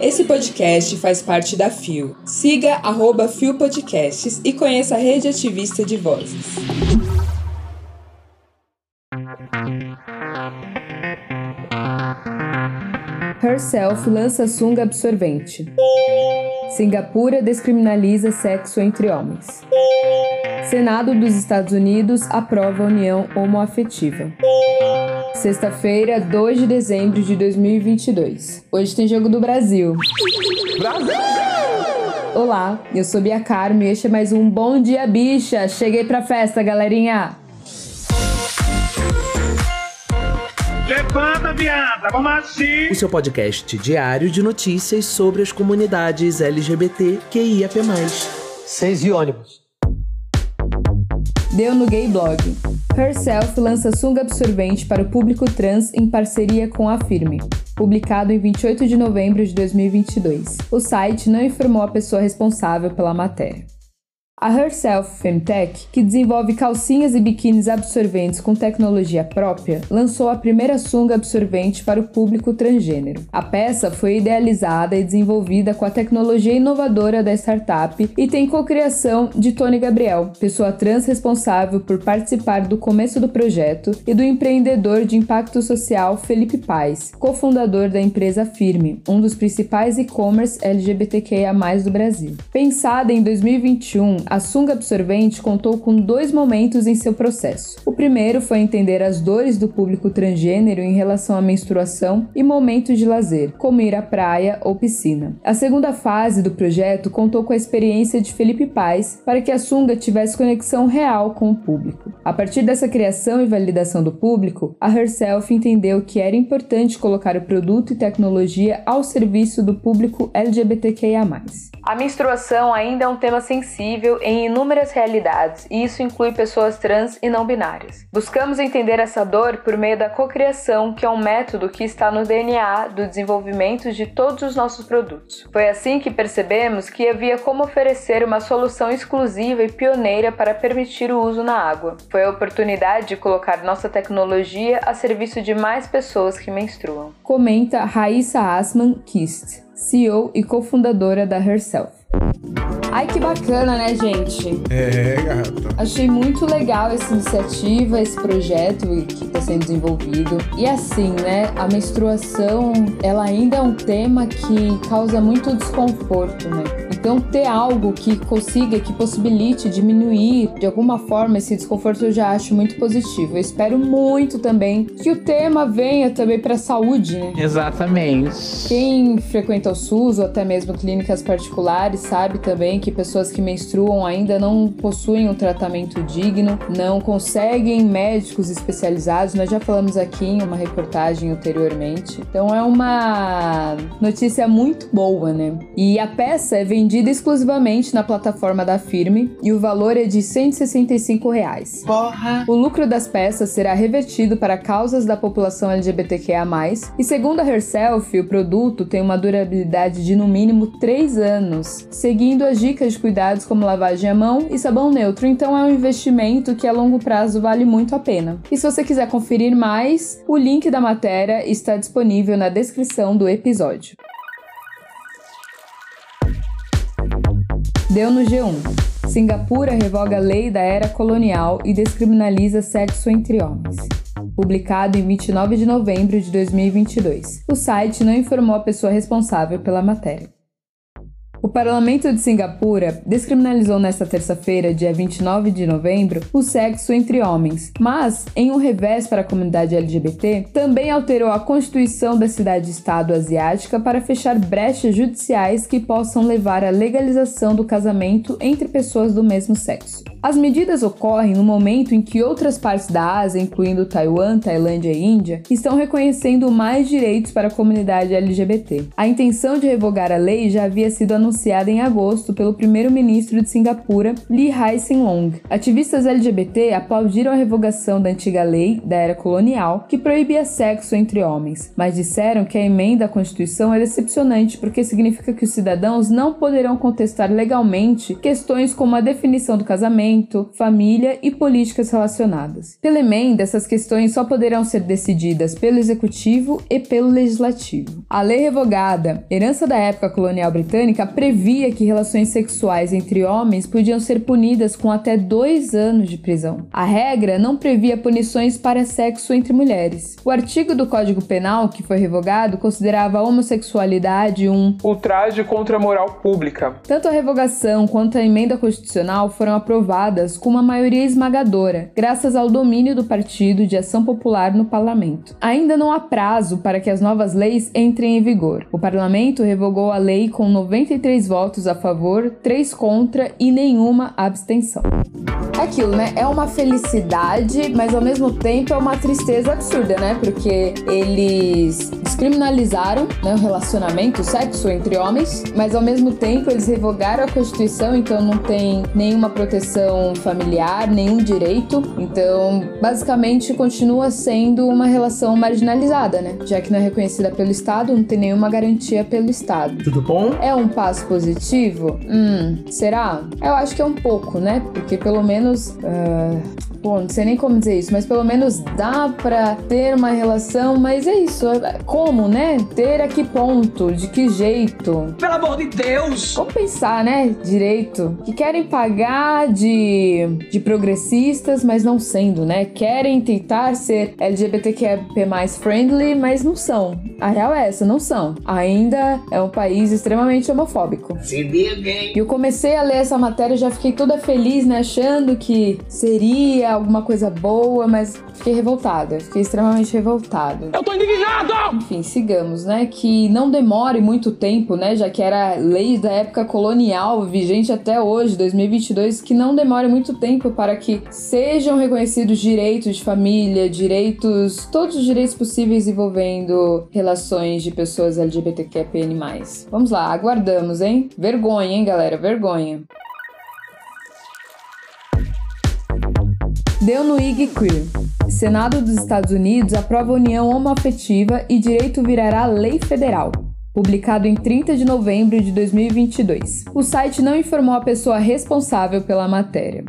Esse podcast faz parte da FIO. Siga arroba FIO Podcasts e conheça a rede ativista de vozes. Herself lança sunga absorvente. Singapura descriminaliza sexo entre homens. Senado dos Estados Unidos aprova a união homoafetiva. Sexta-feira, 2 de dezembro de 2022. Hoje tem jogo do Brasil. Brasil! Olá, eu sou Bia Carmo e este é mais um Bom Dia Bicha. Cheguei pra festa, galerinha! Levanta, viada, vamos assim. O seu podcast diário de notícias sobre as comunidades LGBT QIAP+. Seis e ônibus. Deu no Gay Blog. Herself lança sunga absorvente para o público trans em parceria com a Firme. Publicado em 28 de novembro de 2022. O site não informou a pessoa responsável pela matéria. A Herself Femtech, que desenvolve calcinhas e biquínis absorventes com tecnologia própria, lançou a primeira sunga absorvente para o público transgênero. A peça foi idealizada e desenvolvida com a tecnologia inovadora da startup e tem cocriação de Tony Gabriel, pessoa trans responsável por participar do começo do projeto, e do empreendedor de impacto social Felipe Paz, cofundador da empresa Firme, um dos principais e-commerce LGBTQIA+ do Brasil. Pensada em 2021, a sunga absorvente contou com dois momentos em seu processo. O primeiro foi entender as dores do público transgênero em relação à menstruação e momentos de lazer, como ir à praia ou piscina. A segunda fase do projeto contou com a experiência de Felipe Paz para que a sunga tivesse conexão real com o público. A partir dessa criação e validação do público, a Herself entendeu que era importante colocar o produto e tecnologia ao serviço do público LGBTQIA. A menstruação ainda é um tema sensível em inúmeras realidades, e isso inclui pessoas trans e não binárias. Buscamos entender essa dor por meio da cocriação, que é um método que está no DNA do desenvolvimento de todos os nossos produtos. Foi assim que percebemos que havia como oferecer uma solução exclusiva e pioneira para permitir o uso na água. Foi a oportunidade de colocar nossa tecnologia a serviço de mais pessoas que menstruam. Comenta Raíssa Asman Kist, CEO e cofundadora da Herself. Ai, que bacana, né, gente? É, gata. Achei muito legal essa iniciativa, esse projeto sendo desenvolvido. E assim, né, a menstruação, ela ainda é um tema que causa muito desconforto, né? Então, ter algo que consiga, que possibilite diminuir de alguma forma esse desconforto, eu já acho muito positivo. Eu espero muito também que o tema venha também para a saúde, né? Exatamente. Quem frequenta o SUS ou até mesmo clínicas particulares sabe também que pessoas que menstruam ainda não possuem um tratamento digno, não conseguem médicos especializados. Nós já falamos aqui em uma reportagem anteriormente. Então é uma notícia muito boa, né? E a peça é vendida exclusivamente na plataforma da Firme e o valor é de 165 reais. Porra! O lucro das peças será revertido para causas da população LGBTQIA+, e segundo a Herself, o produto tem uma durabilidade de no mínimo 3 anos, seguindo as dicas de cuidados como lavagem à mão e sabão neutro, então é um investimento que a longo prazo vale muito a pena. E se você quiser conferir mais, o link da matéria está disponível na descrição do episódio. Deu no G1. Singapura revoga a lei da era colonial e descriminaliza sexo entre homens. Publicado em 29 de novembro de 2022. O site não informou a pessoa responsável pela matéria. O Parlamento de Singapura descriminalizou nesta terça-feira, dia 29 de novembro, o sexo entre homens, mas, em um revés para a comunidade LGBT, também alterou a constituição da cidade-estado asiática para fechar brechas judiciais que possam levar à legalização do casamento entre pessoas do mesmo sexo. As medidas ocorrem no momento em que outras partes da Ásia, incluindo Taiwan, Tailândia e Índia, estão reconhecendo mais direitos para a comunidade LGBT. A intenção de revogar a lei já havia sido anunciada anunciada em agosto pelo primeiro-ministro de Singapura, Lee Hsien Loong. Ativistas LGBT aplaudiram a revogação da antiga lei da era colonial que proibia sexo entre homens, mas disseram que a emenda à Constituição é decepcionante porque significa que os cidadãos não poderão contestar legalmente questões como a definição do casamento, família e políticas relacionadas. Pela emenda, essas questões só poderão ser decididas pelo executivo e pelo legislativo. A lei revogada, herança da época colonial britânica, previa que relações sexuais entre homens podiam ser punidas com até dois anos de prisão. A regra não previa punições para sexo entre mulheres. O artigo do Código Penal que foi revogado considerava a homossexualidade um ultraje contra a moral pública. Tanto a revogação quanto a emenda constitucional foram aprovadas com uma maioria esmagadora, graças ao domínio do Partido de Ação Popular no parlamento. Ainda não há prazo para que as novas leis entrem em vigor. O parlamento revogou a lei com 93 votos a favor, 3 contra e nenhuma abstenção. É aquilo, né? É uma felicidade, mas ao mesmo tempo é uma tristeza absurda, né? Porque eles descriminalizaram né, o relacionamento, o sexo entre homens, mas ao mesmo tempo eles revogaram a Constituição, então não tem nenhuma proteção familiar, nenhum direito. Então, basicamente, continua sendo uma relação marginalizada, né? Já que não é reconhecida pelo Estado, não tem nenhuma garantia pelo Estado. Tudo bom? É um passo positivo? Hum, será? Eu acho que é um pouco, né? Porque pelo menos. Uh Bom, não sei nem como dizer isso, mas pelo menos dá pra ter uma relação, mas é isso. Como, né? Ter a que ponto? De que jeito? Pelo amor de Deus! Vamos pensar, né? Direito. Que querem pagar de, de progressistas, mas não sendo, né? Querem tentar ser LGBTQ mais friendly, mas não são. A real é essa, não são. Ainda é um país extremamente homofóbico. Se E eu comecei a ler essa matéria e já fiquei toda feliz, né? Achando que seria alguma coisa boa, mas fiquei revoltada. Fiquei extremamente revoltada. Eu tô indignado! Enfim, sigamos, né? Que não demore muito tempo, né? Já que era lei da época colonial, vigente até hoje, 2022, que não demore muito tempo para que sejam reconhecidos direitos de família, direitos, todos os direitos possíveis envolvendo relações de pessoas LGBTQIAPN+. Vamos lá, aguardamos, hein? Vergonha, hein, galera? Vergonha. Deu no IG Queer. Senado dos Estados Unidos aprova união homoafetiva e direito virará lei federal. Publicado em 30 de novembro de 2022. O site não informou a pessoa responsável pela matéria.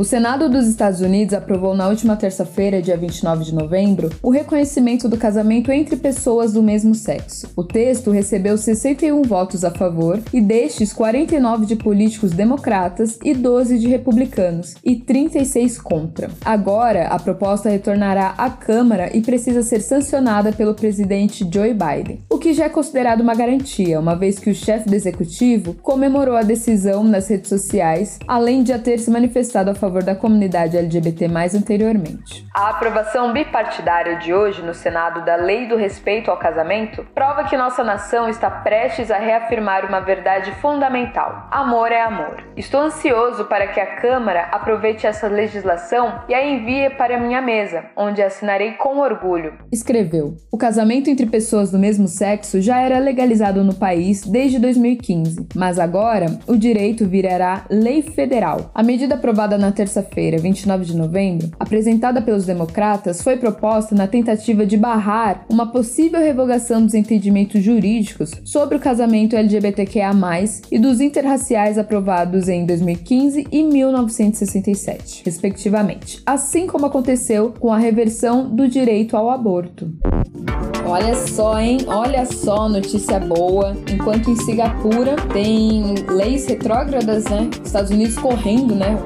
O Senado dos Estados Unidos aprovou na última terça-feira, dia 29 de novembro, o reconhecimento do casamento entre pessoas do mesmo sexo. O texto recebeu 61 votos a favor e destes 49 de políticos democratas e 12 de republicanos e 36 contra. Agora, a proposta retornará à Câmara e precisa ser sancionada pelo presidente Joe Biden, o que já é considerado uma garantia, uma vez que o chefe do executivo comemorou a decisão nas redes sociais, além de já ter se manifestado a favor da comunidade LGBT anteriormente. A aprovação bipartidária de hoje no Senado da Lei do Respeito ao Casamento prova que nossa nação está prestes a reafirmar uma verdade fundamental: amor é amor. Estou ansioso para que a Câmara aproveite essa legislação e a envie para minha mesa, onde assinarei com orgulho. Escreveu: O casamento entre pessoas do mesmo sexo já era legalizado no país desde 2015, mas agora o direito virará lei federal. A medida aprovada na terça-feira, 29 de novembro, apresentada pelos democratas, foi proposta na tentativa de barrar uma possível revogação dos entendimentos jurídicos sobre o casamento LGBTQIA+, e dos interraciais aprovados em 2015 e 1967, respectivamente, assim como aconteceu com a reversão do direito ao aborto. Olha só, hein? Olha só, notícia boa. Enquanto em Singapura tem leis retrógradas, né? Estados Unidos correndo, né?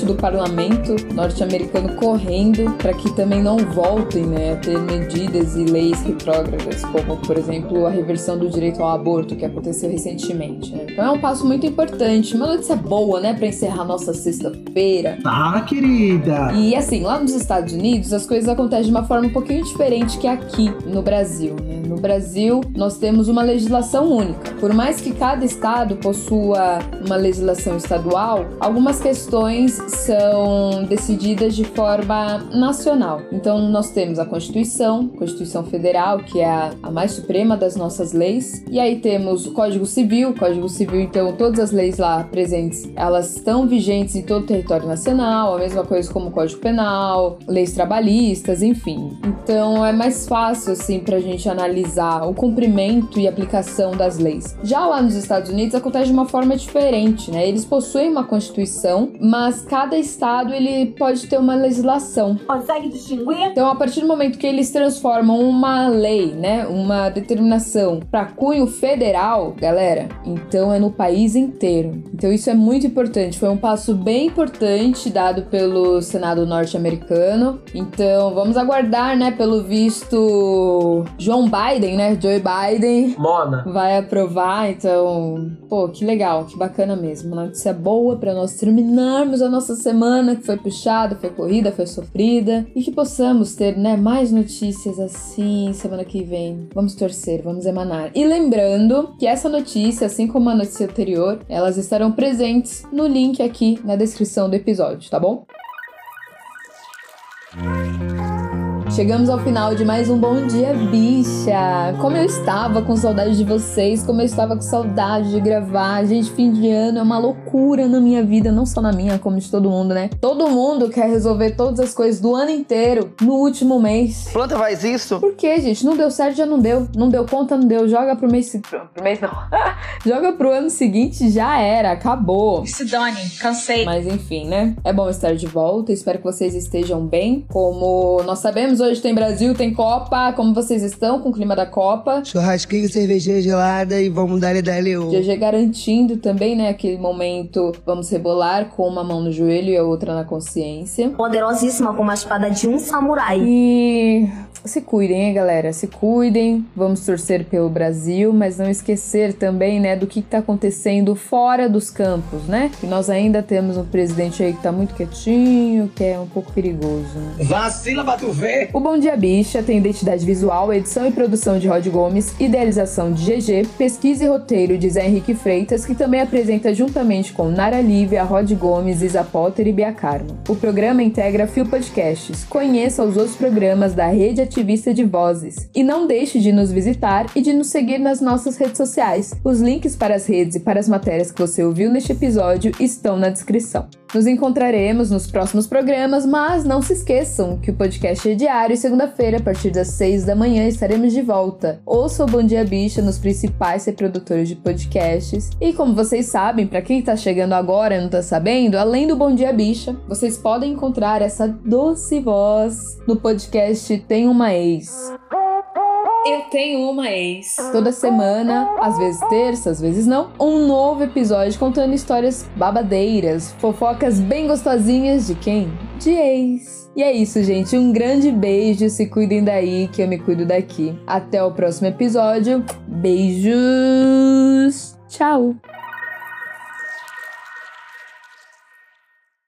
Do parlamento norte-americano correndo para que também não voltem, né? A ter medidas e leis retrógradas, como, por exemplo, a reversão do direito ao aborto que aconteceu recentemente, né? Então é um passo muito importante. Uma notícia boa, né? Para encerrar nossa sexta-feira. Tá, querida. E assim, lá nos Estados Unidos as coisas acontecem de uma forma um pouquinho diferente que aqui no Brasil, né? Brasil, nós temos uma legislação única. Por mais que cada estado possua uma legislação estadual, algumas questões são decididas de forma nacional. Então, nós temos a Constituição, Constituição Federal, que é a, a mais suprema das nossas leis, e aí temos o Código Civil, Código Civil, então, todas as leis lá presentes, elas estão vigentes em todo o território nacional, a mesma coisa como o Código Penal, leis trabalhistas, enfim. Então, é mais fácil, assim, pra gente analisar o cumprimento e aplicação das leis. Já lá nos Estados Unidos acontece de uma forma diferente, né? Eles possuem uma constituição, mas cada estado ele pode ter uma legislação. Consegue distinguir? Então, a partir do momento que eles transformam uma lei, né, uma determinação para cunho federal, galera, então é no país inteiro. Então, isso é muito importante. Foi um passo bem importante dado pelo Senado norte-americano. Então, vamos aguardar, né, pelo visto João Biden, né, Joe Biden Mona. vai aprovar, então, pô, que legal, que bacana mesmo. Uma notícia boa para nós terminarmos a nossa semana que foi puxada, foi corrida, foi sofrida e que possamos ter, né, mais notícias assim semana que vem. Vamos torcer, vamos emanar. E lembrando que essa notícia, assim como a notícia anterior, elas estarão presentes no link aqui na descrição do episódio, tá bom? Chegamos ao final de mais um Bom Dia Bicha. Como eu estava com saudade de vocês, como eu estava com saudade de gravar. Gente, fim de ano é uma loucura na minha vida, não só na minha, como de todo mundo, né? Todo mundo quer resolver todas as coisas do ano inteiro no último mês. Planta faz isso? Por quê, gente? Não deu certo, já não deu. Não deu conta, não deu. Joga pro mês. Pro mês não. Joga pro ano seguinte, já era. Acabou. Se dane, cansei. Mas enfim, né? É bom estar de volta. Espero que vocês estejam bem. Como nós sabemos, hoje tem Brasil, tem Copa. Como vocês estão com o clima da Copa? Churrasquinho, cervejinha gelada e vamos dar dali o. GG garantindo também, né? Aquele momento, vamos rebolar com uma mão no joelho e a outra na consciência. Poderosíssima como a espada de um samurai. E se cuidem, hein, galera? Se cuidem. Vamos torcer pelo Brasil, mas não esquecer também, né, do que está acontecendo fora dos campos, né? Que nós ainda temos um presidente aí que tá muito quietinho, que é um pouco perigoso. Né? Vacila pra tu ver. O Bom Dia Bicha tem identidade visual, edição e produção de Rod Gomes, idealização de GG, pesquisa e roteiro de Zé Henrique Freitas, que também apresenta juntamente com Nara Lívia, Rod Gomes, Isa Potter e Bia Carmo. O programa integra Fio Podcasts. Conheça os outros programas da Rede Ativista de Vozes. E não deixe de nos visitar e de nos seguir nas nossas redes sociais. Os links para as redes e para as matérias que você ouviu neste episódio estão na descrição. Nos encontraremos nos próximos programas, mas não se esqueçam que o podcast é diário e segunda-feira, a partir das 6 da manhã, estaremos de volta. Ouça o Bom Dia Bicha nos principais reprodutores de podcasts. E como vocês sabem, para quem tá chegando agora e não tá sabendo, além do Bom Dia Bicha, vocês podem encontrar essa doce voz no podcast Tem Uma Ex. Eu tenho uma ex. Toda semana, às vezes terça, às vezes não, um novo episódio contando histórias babadeiras, fofocas bem gostosinhas de quem? De ex. E é isso, gente. Um grande beijo. Se cuidem daí, que eu me cuido daqui. Até o próximo episódio. Beijos. Tchau.